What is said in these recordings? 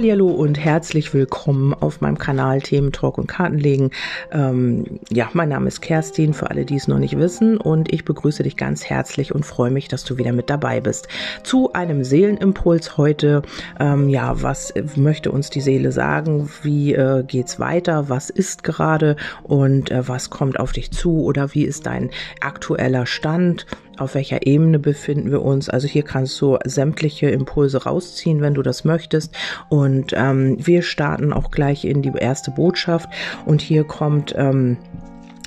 Hallo und herzlich willkommen auf meinem Kanal Themen Talk und Kartenlegen. Ähm, ja, mein Name ist Kerstin, für alle, die es noch nicht wissen, und ich begrüße dich ganz herzlich und freue mich, dass du wieder mit dabei bist. Zu einem Seelenimpuls heute. Ähm, ja, was möchte uns die Seele sagen? Wie äh, geht's weiter? Was ist gerade und äh, was kommt auf dich zu? Oder wie ist dein aktueller Stand? Auf welcher Ebene befinden wir uns. Also hier kannst du sämtliche Impulse rausziehen, wenn du das möchtest. Und ähm, wir starten auch gleich in die erste Botschaft. Und hier kommt ähm,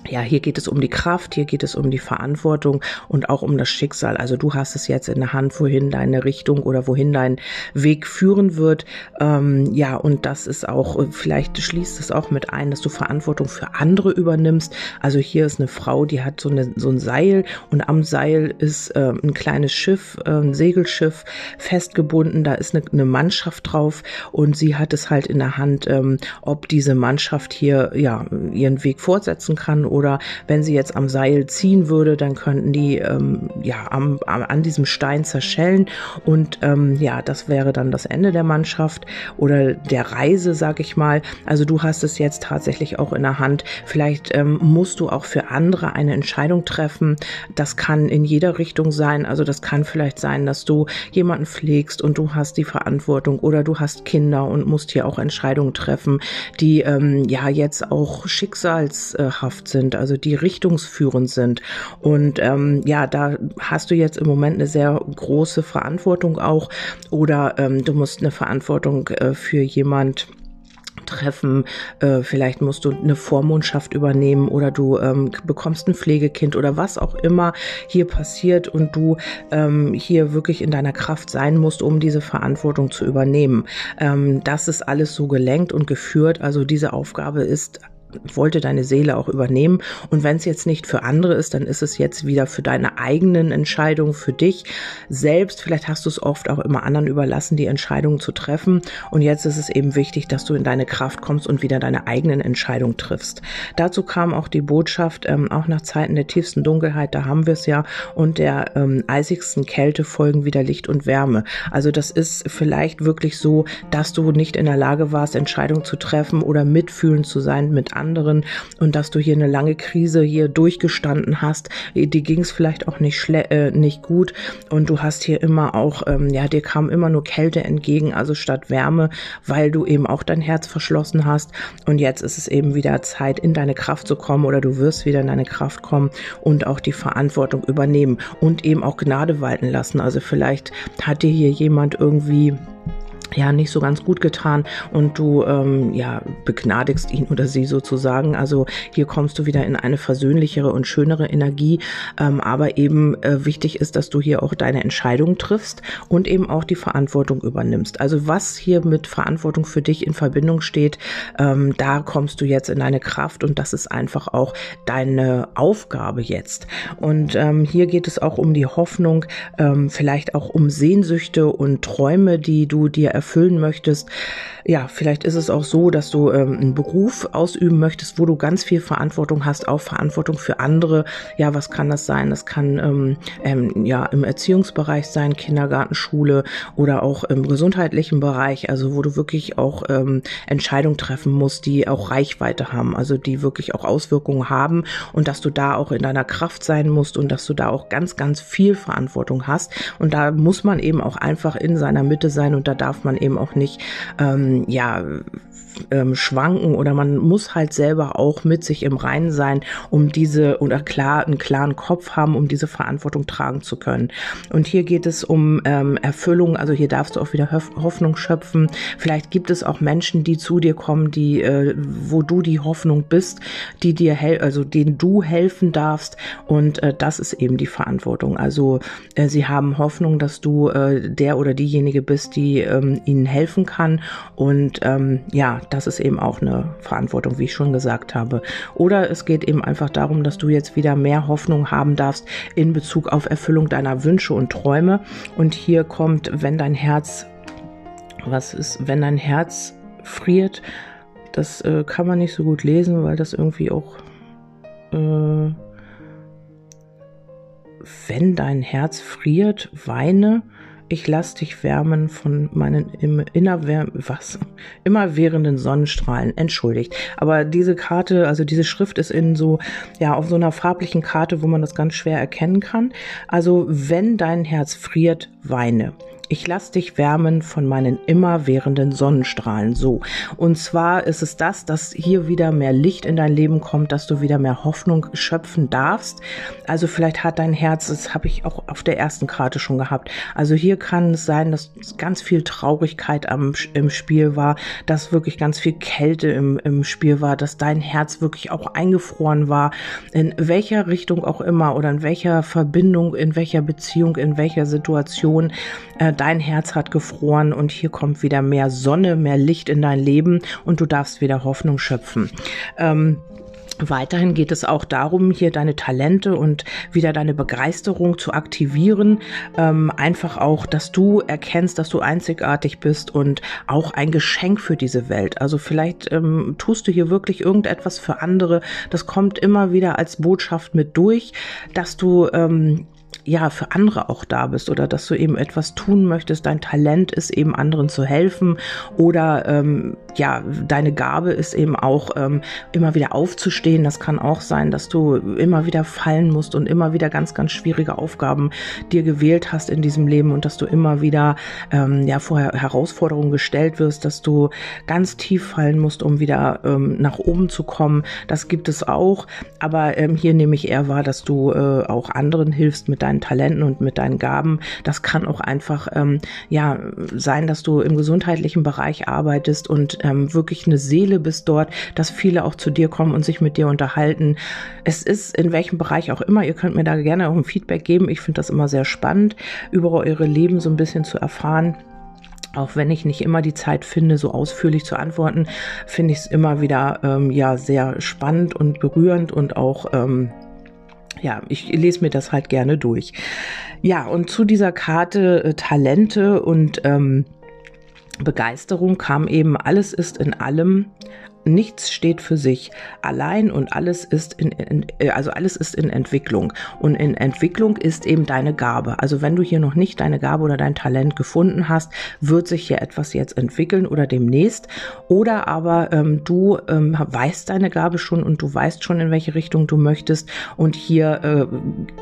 ja, hier geht es um die Kraft, hier geht es um die Verantwortung und auch um das Schicksal. Also du hast es jetzt in der Hand, wohin deine Richtung oder wohin dein Weg führen wird. Ähm, ja, und das ist auch, vielleicht schließt es auch mit ein, dass du Verantwortung für andere übernimmst. Also hier ist eine Frau, die hat so, eine, so ein Seil und am Seil ist äh, ein kleines Schiff, äh, ein Segelschiff festgebunden. Da ist eine, eine, Mannschaft drauf und sie hat es halt in der Hand, ähm, ob diese Mannschaft hier ja ihren Weg fortsetzen kann oder wenn sie jetzt am Seil ziehen würde, dann könnten die ähm, ja am, am, an diesem Stein zerschellen und ähm, ja, das wäre dann das Ende der Mannschaft oder der Reise, sag ich mal. Also du hast es jetzt tatsächlich auch in der Hand. Vielleicht ähm, musst du auch für andere eine Entscheidung treffen. Das kann in jeder Richtung sein. Also das kann vielleicht sein, dass du jemanden pflegst und du hast die Verantwortung oder du hast Kinder und musst hier auch Entscheidungen treffen, die ähm, ja jetzt auch schicksalshaft sind sind, also die richtungsführend sind. Und ähm, ja, da hast du jetzt im Moment eine sehr große Verantwortung auch oder ähm, du musst eine Verantwortung äh, für jemand treffen. Äh, vielleicht musst du eine Vormundschaft übernehmen oder du ähm, bekommst ein Pflegekind oder was auch immer hier passiert und du ähm, hier wirklich in deiner Kraft sein musst, um diese Verantwortung zu übernehmen. Ähm, das ist alles so gelenkt und geführt. Also diese Aufgabe ist wollte deine Seele auch übernehmen. Und wenn es jetzt nicht für andere ist, dann ist es jetzt wieder für deine eigenen Entscheidungen, für dich selbst. Vielleicht hast du es oft auch immer anderen überlassen, die Entscheidungen zu treffen. Und jetzt ist es eben wichtig, dass du in deine Kraft kommst und wieder deine eigenen Entscheidungen triffst. Dazu kam auch die Botschaft, ähm, auch nach Zeiten der tiefsten Dunkelheit, da haben wir es ja, und der ähm, eisigsten Kälte folgen wieder Licht und Wärme. Also das ist vielleicht wirklich so, dass du nicht in der Lage warst, Entscheidungen zu treffen oder mitfühlend zu sein mit anderen und dass du hier eine lange Krise hier durchgestanden hast. Die ging es vielleicht auch nicht, äh, nicht gut und du hast hier immer auch, ähm, ja, dir kam immer nur Kälte entgegen, also statt Wärme, weil du eben auch dein Herz verschlossen hast und jetzt ist es eben wieder Zeit, in deine Kraft zu kommen oder du wirst wieder in deine Kraft kommen und auch die Verantwortung übernehmen und eben auch Gnade walten lassen. Also vielleicht hat dir hier jemand irgendwie ja nicht so ganz gut getan und du ähm, ja begnadigst ihn oder sie sozusagen. Also hier kommst du wieder in eine versöhnlichere und schönere Energie. Ähm, aber eben äh, wichtig ist, dass du hier auch deine Entscheidung triffst und eben auch die Verantwortung übernimmst. Also was hier mit Verantwortung für dich in Verbindung steht, ähm, da kommst du jetzt in deine Kraft und das ist einfach auch deine Aufgabe jetzt. Und ähm, hier geht es auch um die Hoffnung, ähm, vielleicht auch um Sehnsüchte und Träume, die du dir erfüllen möchtest. Ja, vielleicht ist es auch so, dass du ähm, einen Beruf ausüben möchtest, wo du ganz viel Verantwortung hast, auch Verantwortung für andere. Ja, was kann das sein? Das kann ähm, ähm, ja im Erziehungsbereich sein, Kindergarten, Schule oder auch im gesundheitlichen Bereich, also wo du wirklich auch ähm, Entscheidungen treffen musst, die auch Reichweite haben, also die wirklich auch Auswirkungen haben und dass du da auch in deiner Kraft sein musst und dass du da auch ganz, ganz viel Verantwortung hast. Und da muss man eben auch einfach in seiner Mitte sein und da darf man man eben auch nicht ähm, ja ähm, schwanken oder man muss halt selber auch mit sich im Reinen sein, um diese oder klar einen klaren Kopf haben, um diese Verantwortung tragen zu können. Und hier geht es um ähm, Erfüllung, also hier darfst du auch wieder Hoffnung schöpfen. Vielleicht gibt es auch Menschen, die zu dir kommen, die äh, wo du die Hoffnung bist, die dir also denen du helfen darfst und äh, das ist eben die Verantwortung. Also äh, sie haben Hoffnung, dass du äh, der oder diejenige bist, die ähm, ihnen helfen kann. Und ähm, ja, das ist eben auch eine Verantwortung, wie ich schon gesagt habe. Oder es geht eben einfach darum, dass du jetzt wieder mehr Hoffnung haben darfst in Bezug auf Erfüllung deiner Wünsche und Träume. Und hier kommt, wenn dein Herz, was ist, wenn dein Herz friert, das äh, kann man nicht so gut lesen, weil das irgendwie auch äh, wenn dein Herz friert, weine, ich lass dich wärmen von meinen im innerwärm was immerwährenden Sonnenstrahlen. Entschuldigt, aber diese Karte, also diese Schrift ist in so ja auf so einer farblichen Karte, wo man das ganz schwer erkennen kann. Also wenn dein Herz friert, weine ich lass dich wärmen von meinen immerwährenden Sonnenstrahlen. So. Und zwar ist es das, dass hier wieder mehr Licht in dein Leben kommt, dass du wieder mehr Hoffnung schöpfen darfst. Also vielleicht hat dein Herz, das habe ich auch auf der ersten Karte schon gehabt. Also hier kann es sein, dass ganz viel Traurigkeit am, im Spiel war, dass wirklich ganz viel Kälte im, im Spiel war, dass dein Herz wirklich auch eingefroren war. In welcher Richtung auch immer oder in welcher Verbindung, in welcher Beziehung, in welcher Situation äh, dein Herz hat gefroren und hier kommt wieder mehr Sonne, mehr Licht in dein Leben und du darfst wieder Hoffnung schöpfen. Ähm, Weiterhin geht es auch darum, hier deine Talente und wieder deine Begeisterung zu aktivieren. Ähm, einfach auch, dass du erkennst, dass du einzigartig bist und auch ein Geschenk für diese Welt. Also vielleicht ähm, tust du hier wirklich irgendetwas für andere. Das kommt immer wieder als Botschaft mit durch, dass du ähm, ja für andere auch da bist oder dass du eben etwas tun möchtest. Dein Talent ist eben anderen zu helfen oder ähm, ja deine Gabe ist eben auch ähm, immer wieder aufzustehen. Das kann auch sein, dass du immer wieder fallen musst und immer wieder ganz ganz schwierige Aufgaben dir gewählt hast in diesem Leben und dass du immer wieder ähm, ja vor Herausforderungen gestellt wirst, dass du ganz tief fallen musst, um wieder ähm, nach oben zu kommen. Das gibt es auch, aber ähm, hier nehme ich eher wahr, dass du äh, auch anderen hilfst mit deinen Talenten und mit deinen Gaben. Das kann auch einfach ähm, ja sein, dass du im gesundheitlichen Bereich arbeitest und ähm, wirklich eine Seele bist dort, dass viele auch zu dir kommen und sich mit dir unterhalten. Es ist in welchem Bereich auch immer. Ihr könnt mir da gerne auch ein Feedback geben. Ich finde das immer sehr spannend, über eure Leben so ein bisschen zu erfahren. Auch wenn ich nicht immer die Zeit finde, so ausführlich zu antworten, finde ich es immer wieder ähm, ja sehr spannend und berührend und auch ähm, ja, ich lese mir das halt gerne durch. Ja, und zu dieser Karte äh, Talente und ähm, Begeisterung kam eben alles ist in allem, nichts steht für sich. Allein und alles ist in, äh, also alles ist in Entwicklung. Und in Entwicklung ist eben deine Gabe. Also wenn du hier noch nicht deine Gabe oder dein Talent gefunden hast, wird sich hier etwas jetzt entwickeln oder demnächst. Oder aber ähm, du ähm, weißt deine Gabe schon und du weißt schon in welche Richtung du möchtest. Und hier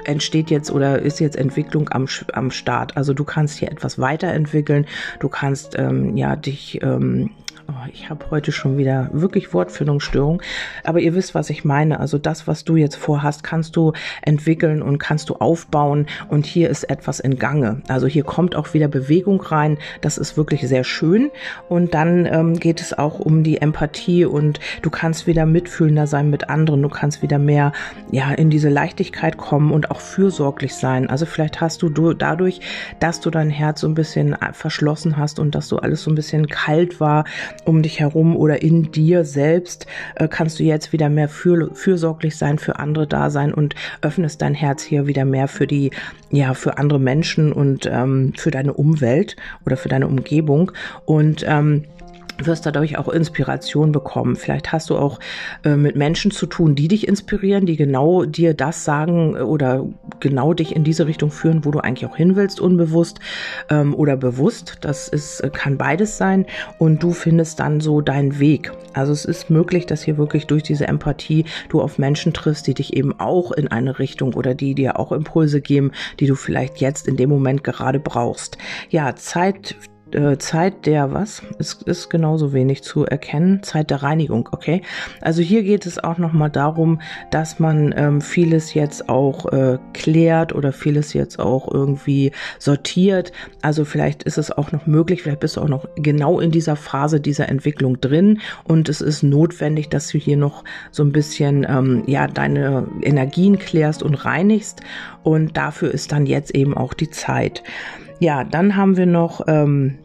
äh, entsteht jetzt oder ist jetzt Entwicklung am, am Start. Also du kannst hier etwas weiterentwickeln, du kannst ähm, ja dich ähm, Oh, ich habe heute schon wieder wirklich Wortfindungsstörung, aber ihr wisst, was ich meine. Also das, was du jetzt vorhast, kannst du entwickeln und kannst du aufbauen und hier ist etwas in Gange. Also hier kommt auch wieder Bewegung rein. Das ist wirklich sehr schön und dann ähm, geht es auch um die Empathie und du kannst wieder mitfühlender sein mit anderen. Du kannst wieder mehr ja in diese Leichtigkeit kommen und auch fürsorglich sein. Also vielleicht hast du, du dadurch, dass du dein Herz so ein bisschen verschlossen hast und dass du alles so ein bisschen kalt war, um dich herum oder in dir selbst äh, kannst du jetzt wieder mehr für, fürsorglich sein, für andere da sein und öffnest dein Herz hier wieder mehr für die, ja, für andere Menschen und ähm, für deine Umwelt oder für deine Umgebung. Und ähm, wirst dadurch auch Inspiration bekommen. Vielleicht hast du auch äh, mit Menschen zu tun, die dich inspirieren, die genau dir das sagen oder genau dich in diese Richtung führen, wo du eigentlich auch hin willst, unbewusst ähm, oder bewusst. Das ist, äh, kann beides sein. Und du findest dann so deinen Weg. Also es ist möglich, dass hier wirklich durch diese Empathie du auf Menschen triffst, die dich eben auch in eine Richtung oder die dir auch Impulse geben, die du vielleicht jetzt in dem Moment gerade brauchst. Ja, Zeit äh, Zeit der was? Es ist genauso wenig zu erkennen. Zeit der Reinigung, okay? Also hier geht es auch nochmal darum, dass man ähm, vieles jetzt auch äh, klärt oder vieles jetzt auch irgendwie sortiert. Also vielleicht ist es auch noch möglich, vielleicht bist du auch noch genau in dieser Phase dieser Entwicklung drin und es ist notwendig, dass du hier noch so ein bisschen ähm, ja deine Energien klärst und reinigst und dafür ist dann jetzt eben auch die Zeit. Ja, dann haben wir noch ähm,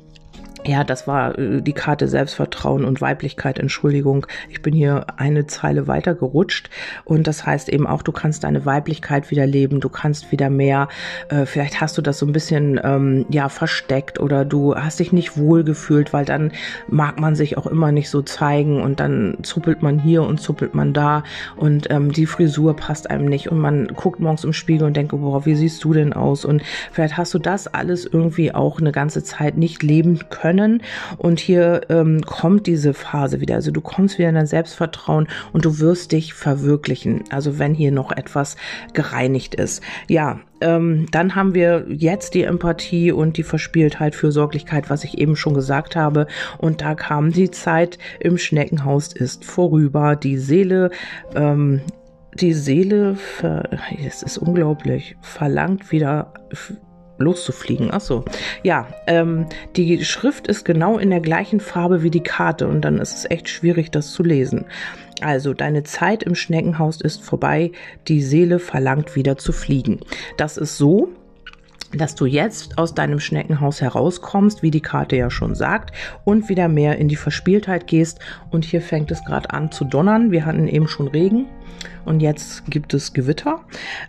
ja, das war äh, die Karte Selbstvertrauen und Weiblichkeit, Entschuldigung. Ich bin hier eine Zeile weiter gerutscht und das heißt eben auch, du kannst deine Weiblichkeit wieder leben, du kannst wieder mehr, äh, vielleicht hast du das so ein bisschen ähm, ja versteckt oder du hast dich nicht wohl gefühlt, weil dann mag man sich auch immer nicht so zeigen und dann zuppelt man hier und zuppelt man da und ähm, die Frisur passt einem nicht und man guckt morgens im Spiegel und denkt, boah, wie siehst du denn aus? Und vielleicht hast du das alles irgendwie auch eine ganze Zeit nicht leben können können. Und hier ähm, kommt diese Phase wieder. Also du kommst wieder in dein Selbstvertrauen und du wirst dich verwirklichen. Also wenn hier noch etwas gereinigt ist. Ja, ähm, dann haben wir jetzt die Empathie und die Verspieltheit, Fürsorglichkeit, was ich eben schon gesagt habe. Und da kam die Zeit im Schneckenhaus ist vorüber. Die Seele, ähm, die Seele, es ist unglaublich, verlangt wieder loszufliegen. Ach so. Ja, ähm, die Schrift ist genau in der gleichen Farbe wie die Karte und dann ist es echt schwierig, das zu lesen. Also, deine Zeit im Schneckenhaus ist vorbei, die Seele verlangt wieder zu fliegen. Das ist so, dass du jetzt aus deinem Schneckenhaus herauskommst, wie die Karte ja schon sagt, und wieder mehr in die Verspieltheit gehst. Und hier fängt es gerade an zu donnern. Wir hatten eben schon Regen und jetzt gibt es Gewitter.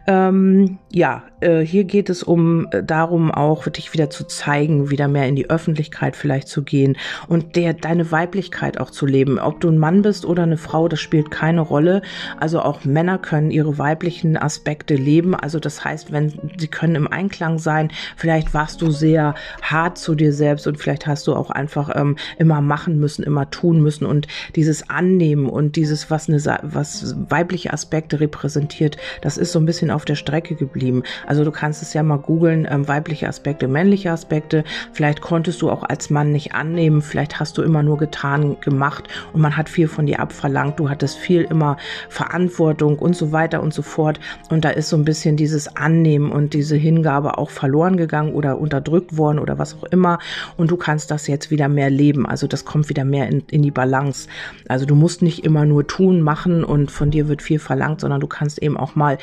Ähm, ja, äh, hier geht es um äh, darum auch dich wieder zu zeigen, wieder mehr in die Öffentlichkeit vielleicht zu gehen und der deine Weiblichkeit auch zu leben. Ob du ein Mann bist oder eine Frau, das spielt keine Rolle. Also auch Männer können ihre weiblichen Aspekte leben. Also das heißt, wenn sie können im Einklang sein. Vielleicht warst du sehr hart zu dir selbst und vielleicht hast du auch einfach ähm, immer machen müssen, immer tun müssen und dieses Annehmen und dieses was eine was weibliche Aspekte Aspekte repräsentiert, das ist so ein bisschen auf der Strecke geblieben. Also du kannst es ja mal googeln, ähm, weibliche Aspekte, männliche Aspekte. Vielleicht konntest du auch als Mann nicht annehmen, vielleicht hast du immer nur getan, gemacht und man hat viel von dir abverlangt. Du hattest viel immer Verantwortung und so weiter und so fort. Und da ist so ein bisschen dieses Annehmen und diese Hingabe auch verloren gegangen oder unterdrückt worden oder was auch immer. Und du kannst das jetzt wieder mehr leben. Also das kommt wieder mehr in, in die Balance. Also du musst nicht immer nur tun, machen und von dir wird viel verlangt verlangt, sondern du kannst eben auch mal,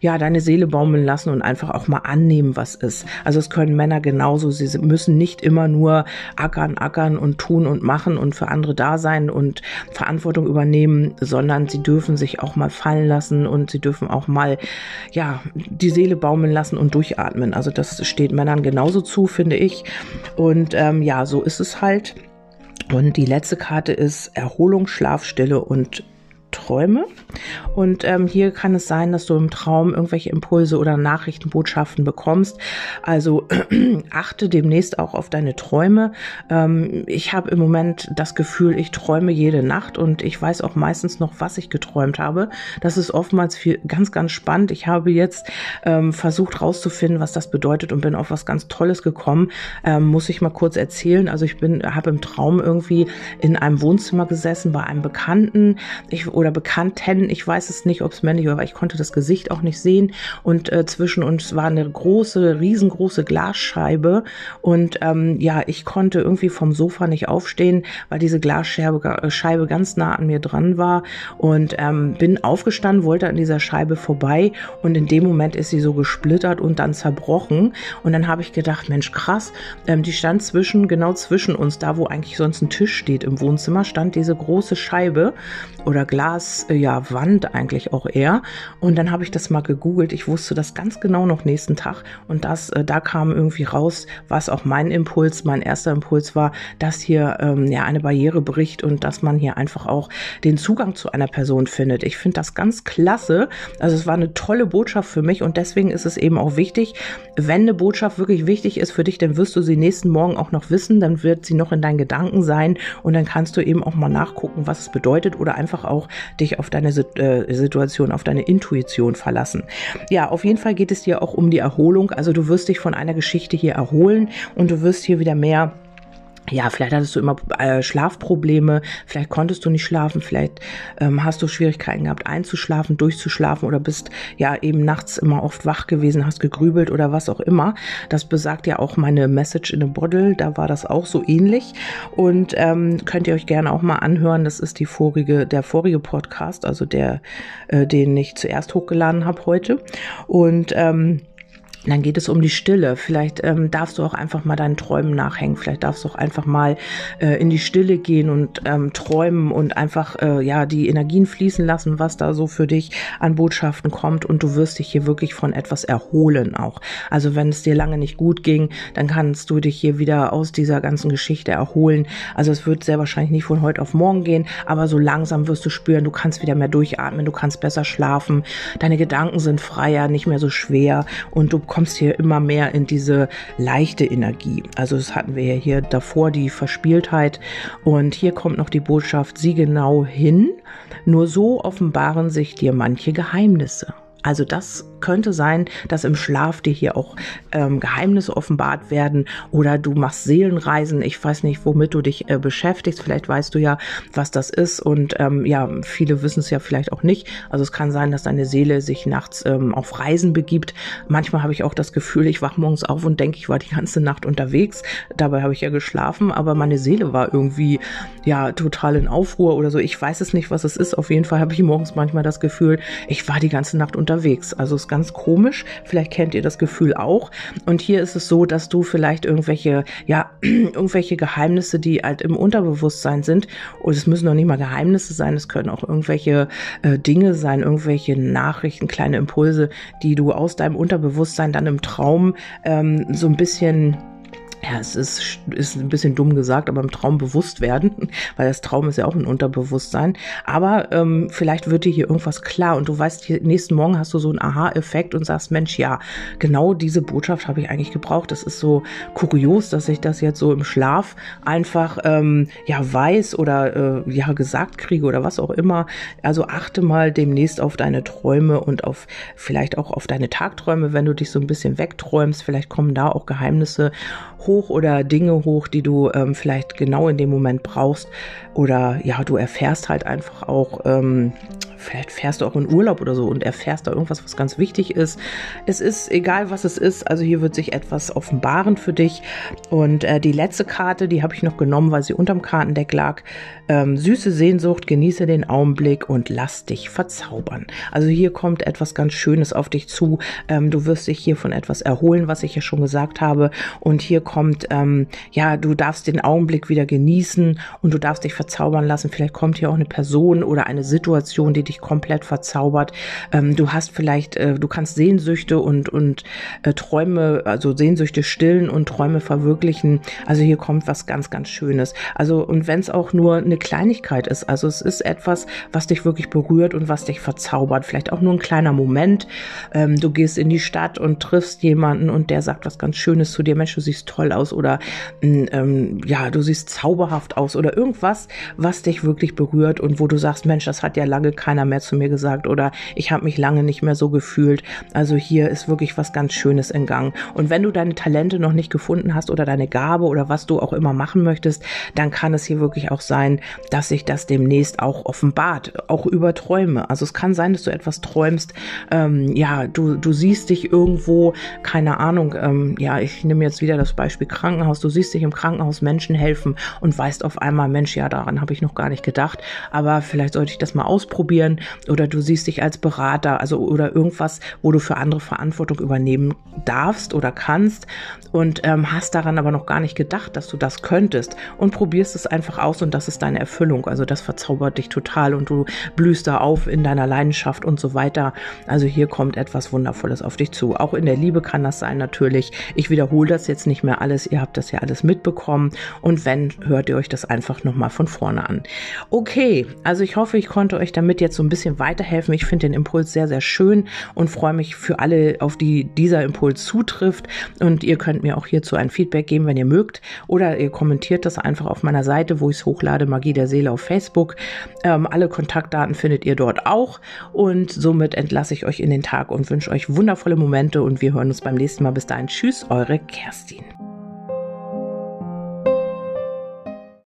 ja, deine Seele baumeln lassen und einfach auch mal annehmen, was ist. Also es können Männer genauso. Sie müssen nicht immer nur ackern, ackern und tun und machen und für andere da sein und Verantwortung übernehmen, sondern sie dürfen sich auch mal fallen lassen und sie dürfen auch mal, ja, die Seele baumeln lassen und durchatmen. Also das steht Männern genauso zu, finde ich. Und ähm, ja, so ist es halt. Und die letzte Karte ist Erholung, Schlafstille und Träume. Und ähm, hier kann es sein, dass du im Traum irgendwelche Impulse oder Nachrichtenbotschaften bekommst. Also achte demnächst auch auf deine Träume. Ähm, ich habe im Moment das Gefühl, ich träume jede Nacht und ich weiß auch meistens noch, was ich geträumt habe. Das ist oftmals viel, ganz, ganz spannend. Ich habe jetzt ähm, versucht rauszufinden, was das bedeutet und bin auf was ganz Tolles gekommen. Ähm, muss ich mal kurz erzählen. Also ich bin, habe im Traum irgendwie in einem Wohnzimmer gesessen bei einem Bekannten. Ich oder Bekannten, ich weiß es nicht, ob es männlich war, aber ich konnte das Gesicht auch nicht sehen. Und äh, zwischen uns war eine große, riesengroße Glasscheibe. Und ähm, ja, ich konnte irgendwie vom Sofa nicht aufstehen, weil diese Glasscheibe äh, Scheibe ganz nah an mir dran war. Und ähm, bin aufgestanden, wollte an dieser Scheibe vorbei. Und in dem Moment ist sie so gesplittert und dann zerbrochen. Und dann habe ich gedacht, Mensch, krass, ähm, die stand zwischen, genau zwischen uns, da wo eigentlich sonst ein Tisch steht im Wohnzimmer, stand diese große Scheibe oder Glas, äh, ja, Wand eigentlich auch eher. Und dann habe ich das mal gegoogelt. Ich wusste das ganz genau noch nächsten Tag. Und das, äh, da kam irgendwie raus, was auch mein Impuls, mein erster Impuls war, dass hier ähm, ja eine Barriere bricht und dass man hier einfach auch den Zugang zu einer Person findet. Ich finde das ganz klasse. Also es war eine tolle Botschaft für mich und deswegen ist es eben auch wichtig, wenn eine Botschaft wirklich wichtig ist für dich, dann wirst du sie nächsten Morgen auch noch wissen, dann wird sie noch in deinen Gedanken sein und dann kannst du eben auch mal nachgucken, was es bedeutet oder einfach auch dich auf deine äh, Situation, auf deine Intuition verlassen. Ja, auf jeden Fall geht es dir auch um die Erholung. Also du wirst dich von einer Geschichte hier erholen und du wirst hier wieder mehr ja, vielleicht hattest du immer äh, Schlafprobleme, vielleicht konntest du nicht schlafen, vielleicht ähm, hast du Schwierigkeiten gehabt einzuschlafen, durchzuschlafen oder bist ja eben nachts immer oft wach gewesen, hast gegrübelt oder was auch immer. Das besagt ja auch meine Message in a Bottle, da war das auch so ähnlich und ähm, könnt ihr euch gerne auch mal anhören. Das ist die vorige, der vorige Podcast, also der, äh, den ich zuerst hochgeladen habe heute und ähm, dann geht es um die Stille. Vielleicht ähm, darfst du auch einfach mal deinen Träumen nachhängen. Vielleicht darfst du auch einfach mal äh, in die Stille gehen und ähm, träumen und einfach äh, ja die Energien fließen lassen, was da so für dich an Botschaften kommt. Und du wirst dich hier wirklich von etwas erholen auch. Also wenn es dir lange nicht gut ging, dann kannst du dich hier wieder aus dieser ganzen Geschichte erholen. Also es wird sehr wahrscheinlich nicht von heute auf morgen gehen, aber so langsam wirst du spüren, du kannst wieder mehr durchatmen, du kannst besser schlafen, deine Gedanken sind freier, nicht mehr so schwer und du kommst hier immer mehr in diese leichte Energie. Also das hatten wir ja hier davor, die Verspieltheit. Und hier kommt noch die Botschaft, sieh genau hin. Nur so offenbaren sich dir manche Geheimnisse. Also das könnte sein, dass im Schlaf dir hier auch ähm, Geheimnisse offenbart werden oder du machst Seelenreisen. Ich weiß nicht, womit du dich äh, beschäftigst. Vielleicht weißt du ja, was das ist. Und ähm, ja, viele wissen es ja vielleicht auch nicht. Also es kann sein, dass deine Seele sich nachts ähm, auf Reisen begibt. Manchmal habe ich auch das Gefühl, ich wach morgens auf und denke, ich war die ganze Nacht unterwegs. Dabei habe ich ja geschlafen, aber meine Seele war irgendwie ja total in Aufruhr oder so. Ich weiß es nicht, was es ist. Auf jeden Fall habe ich morgens manchmal das Gefühl, ich war die ganze Nacht unterwegs. Also es ganz komisch. Vielleicht kennt ihr das Gefühl auch. Und hier ist es so, dass du vielleicht irgendwelche, ja, irgendwelche Geheimnisse, die halt im Unterbewusstsein sind, und es müssen noch nicht mal Geheimnisse sein, es können auch irgendwelche äh, Dinge sein, irgendwelche Nachrichten, kleine Impulse, die du aus deinem Unterbewusstsein dann im Traum ähm, so ein bisschen ja, es ist, ist ein bisschen dumm gesagt, aber im Traum bewusst werden, weil das Traum ist ja auch ein Unterbewusstsein. Aber ähm, vielleicht wird dir hier irgendwas klar und du weißt, hier, nächsten Morgen hast du so einen Aha-Effekt und sagst, Mensch, ja, genau diese Botschaft habe ich eigentlich gebraucht. Das ist so kurios, dass ich das jetzt so im Schlaf einfach ähm, ja weiß oder äh, ja gesagt kriege oder was auch immer. Also achte mal demnächst auf deine Träume und auf vielleicht auch auf deine Tagträume, wenn du dich so ein bisschen wegträumst. Vielleicht kommen da auch Geheimnisse hoch oder Dinge hoch, die du ähm, vielleicht genau in dem Moment brauchst. Oder ja, du erfährst halt einfach auch ähm, vielleicht fährst du auch in Urlaub oder so und erfährst da irgendwas, was ganz wichtig ist. Es ist egal, was es ist. Also hier wird sich etwas offenbaren für dich. Und äh, die letzte Karte, die habe ich noch genommen, weil sie unterm Kartendeck lag. Ähm, süße Sehnsucht, genieße den Augenblick und lass dich verzaubern. Also hier kommt etwas ganz Schönes auf dich zu. Ähm, du wirst dich hier von etwas erholen, was ich ja schon gesagt habe. Und hier kommt, ähm, ja, du darfst den Augenblick wieder genießen und du darfst dich verzaubern lassen. Vielleicht kommt hier auch eine Person oder eine Situation, die dich dich komplett verzaubert. Ähm, du hast vielleicht, äh, du kannst Sehnsüchte und, und äh, Träume, also Sehnsüchte stillen und Träume verwirklichen. Also hier kommt was ganz, ganz Schönes. Also und wenn es auch nur eine Kleinigkeit ist, also es ist etwas, was dich wirklich berührt und was dich verzaubert. Vielleicht auch nur ein kleiner Moment. Ähm, du gehst in die Stadt und triffst jemanden und der sagt was ganz Schönes zu dir. Mensch, du siehst toll aus oder ähm, ja, du siehst zauberhaft aus oder irgendwas, was dich wirklich berührt und wo du sagst, Mensch, das hat ja lange keiner keiner mehr zu mir gesagt oder ich habe mich lange nicht mehr so gefühlt. Also hier ist wirklich was ganz Schönes in Gang. Und wenn du deine Talente noch nicht gefunden hast oder deine Gabe oder was du auch immer machen möchtest, dann kann es hier wirklich auch sein, dass sich das demnächst auch offenbart, auch über Träume. Also es kann sein, dass du etwas träumst. Ähm, ja, du, du siehst dich irgendwo, keine Ahnung, ähm, ja, ich nehme jetzt wieder das Beispiel Krankenhaus. Du siehst dich im Krankenhaus Menschen helfen und weißt auf einmal, Mensch, ja, daran habe ich noch gar nicht gedacht. Aber vielleicht sollte ich das mal ausprobieren oder du siehst dich als Berater, also oder irgendwas, wo du für andere Verantwortung übernehmen darfst oder kannst und ähm, hast daran aber noch gar nicht gedacht, dass du das könntest und probierst es einfach aus und das ist deine Erfüllung. Also das verzaubert dich total und du blühst da auf in deiner Leidenschaft und so weiter. Also hier kommt etwas Wundervolles auf dich zu. Auch in der Liebe kann das sein natürlich. Ich wiederhole das jetzt nicht mehr alles. Ihr habt das ja alles mitbekommen und wenn, hört ihr euch das einfach nochmal von vorne an. Okay, also ich hoffe, ich konnte euch damit jetzt so ein bisschen weiterhelfen. Ich finde den Impuls sehr, sehr schön und freue mich für alle, auf die dieser Impuls zutrifft. Und ihr könnt mir auch hierzu ein Feedback geben, wenn ihr mögt. Oder ihr kommentiert das einfach auf meiner Seite, wo ich es hochlade, Magie der Seele auf Facebook. Ähm, alle Kontaktdaten findet ihr dort auch. Und somit entlasse ich euch in den Tag und wünsche euch wundervolle Momente. Und wir hören uns beim nächsten Mal. Bis dahin. Tschüss, eure Kerstin.